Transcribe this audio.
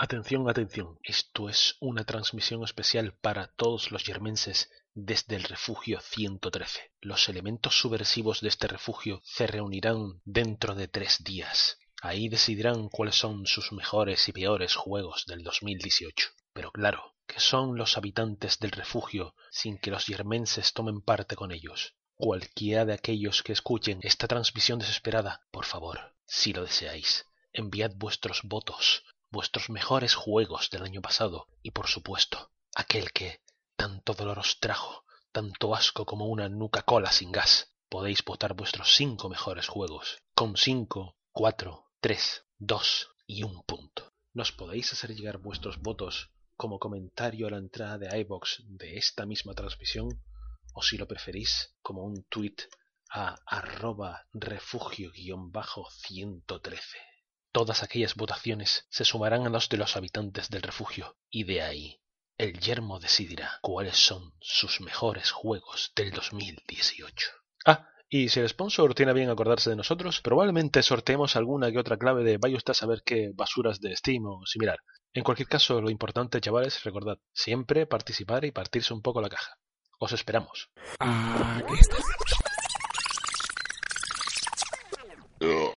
Atención, atención, esto es una transmisión especial para todos los yermenses desde el refugio 113. Los elementos subversivos de este refugio se reunirán dentro de tres días. Ahí decidirán cuáles son sus mejores y peores juegos del 2018. Pero claro, que son los habitantes del refugio sin que los yermenses tomen parte con ellos. Cualquiera de aquellos que escuchen esta transmisión desesperada, por favor, si lo deseáis, enviad vuestros votos vuestros mejores juegos del año pasado y por supuesto aquel que tanto dolor os trajo, tanto asco como una nuca cola sin gas. Podéis votar vuestros cinco mejores juegos con cinco, cuatro, tres, dos y un punto. Nos podéis hacer llegar vuestros votos como comentario a la entrada de iBox de esta misma transmisión o si lo preferís como un tweet a arroba refugio-113. Todas aquellas votaciones se sumarán a los de los habitantes del refugio, y de ahí el yermo decidirá cuáles son sus mejores juegos del 2018. Ah, y si el sponsor tiene bien acordarse de nosotros, probablemente sorteemos alguna que otra clave de vaya usted a saber qué basuras de Steam o similar. En cualquier caso, lo importante, chavales, recordad, siempre participar y partirse un poco la caja. Os esperamos. Aquí está.